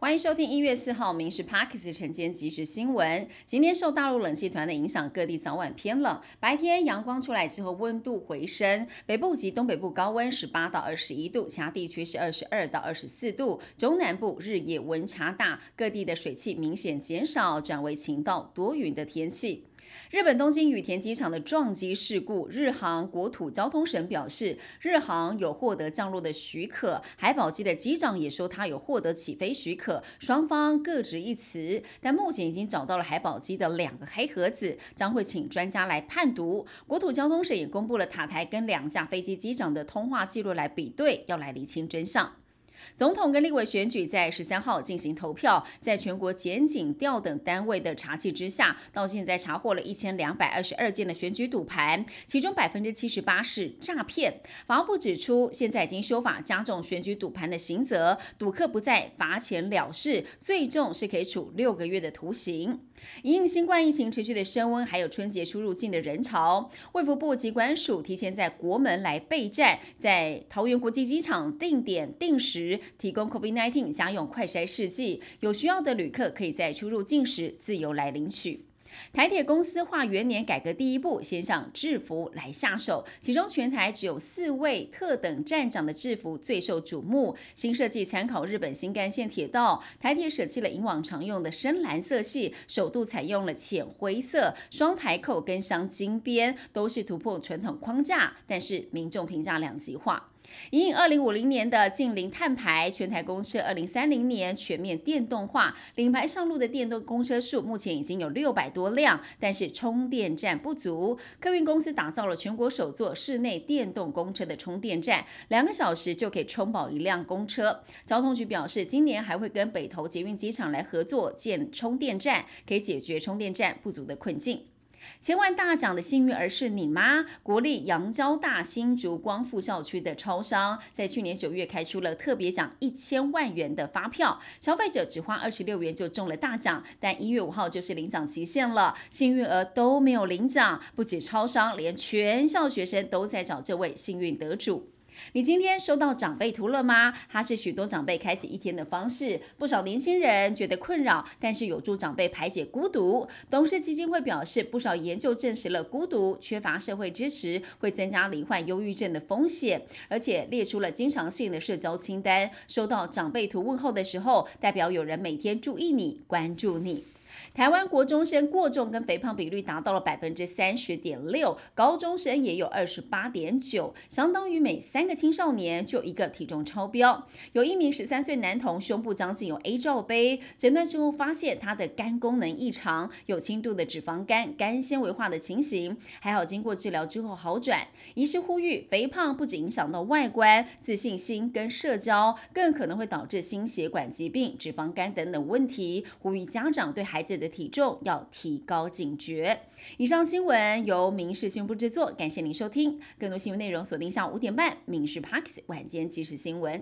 欢迎收听一月四号《民事 Parks 晨间即时新闻》。今天受大陆冷气团的影响，各地早晚偏冷。白天阳光出来之后，温度回升。北部及东北部高温十八到二十一度，其他地区是二十二到二十四度。中南部日夜温差大，各地的水汽明显减少，转为晴到多云的天气。日本东京羽田机场的撞击事故，日航国土交通省表示，日航有获得降落的许可，海保机的机长也说他有获得起飞许可，双方各执一词。但目前已经找到了海保机的两个黑盒子，将会请专家来判读。国土交通省也公布了塔台跟两架飞机机长的通话记录来比对，要来厘清真相。总统跟立委选举在十三号进行投票，在全国检警调等单位的查缉之下，到现在查获了一千两百二十二件的选举赌盘，其中百分之七十八是诈骗。法务部指出，现在已经修法加重选举赌盘的刑责，赌客不再罚钱了事，最重是可以处六个月的徒刑。因新冠疫情持续的升温，还有春节出入境的人潮，卫福部及关署提前在国门来备战，在桃园国际机场定点定时提供 COVID-19 家用快筛试剂，有需要的旅客可以在出入境时自由来领取。台铁公司化元年改革第一步，先向制服来下手，其中全台只有四位特等站长的制服最受瞩目。新设计参考日本新干线铁道，台铁舍弃了以往常用的深蓝色系，首度采用了浅灰色，双排扣跟镶金边，都是突破传统框架，但是民众评价两极化。以二零五零年的近零碳排，全台公车二零三零年全面电动化，领牌上路的电动公车数目前已经有六百多辆，但是充电站不足。客运公司打造了全国首座室内电动公车的充电站，两个小时就可以充饱一辆公车。交通局表示，今年还会跟北投捷运机场来合作建充电站，可以解决充电站不足的困境。千万大奖的幸运儿是你吗？国立阳交大新竹光复校区的超商，在去年九月开出了特别奖一千万元的发票，消费者只花二十六元就中了大奖，但一月五号就是领奖期限了，幸运儿都没有领奖，不止超商，连全校学生都在找这位幸运得主。你今天收到长辈图了吗？它是许多长辈开启一天的方式。不少年轻人觉得困扰，但是有助长辈排解孤独。董事基金会表示，不少研究证实了孤独、缺乏社会支持会增加罹患忧郁症的风险，而且列出了经常性的社交清单。收到长辈图问候的时候，代表有人每天注意你、关注你。台湾国中生过重跟肥胖比率达到了百分之三十点六，高中生也有二十八点九，相当于每三个青少年就一个体重超标。有一名十三岁男童胸部将近有 A 罩杯，诊断之后发现他的肝功能异常，有轻度的脂肪肝、肝纤维化的情形，还好经过治疗之后好转。医师呼吁，肥胖不仅影响到外观、自信心跟社交，更可能会导致心血管疾病、脂肪肝等等问题，呼吁家长对孩孩子。的体重要提高警觉。以上新闻由民事新闻部制作，感谢您收听。更多新闻内容锁定下午五点半《民事 PAX 晚间即时新闻》。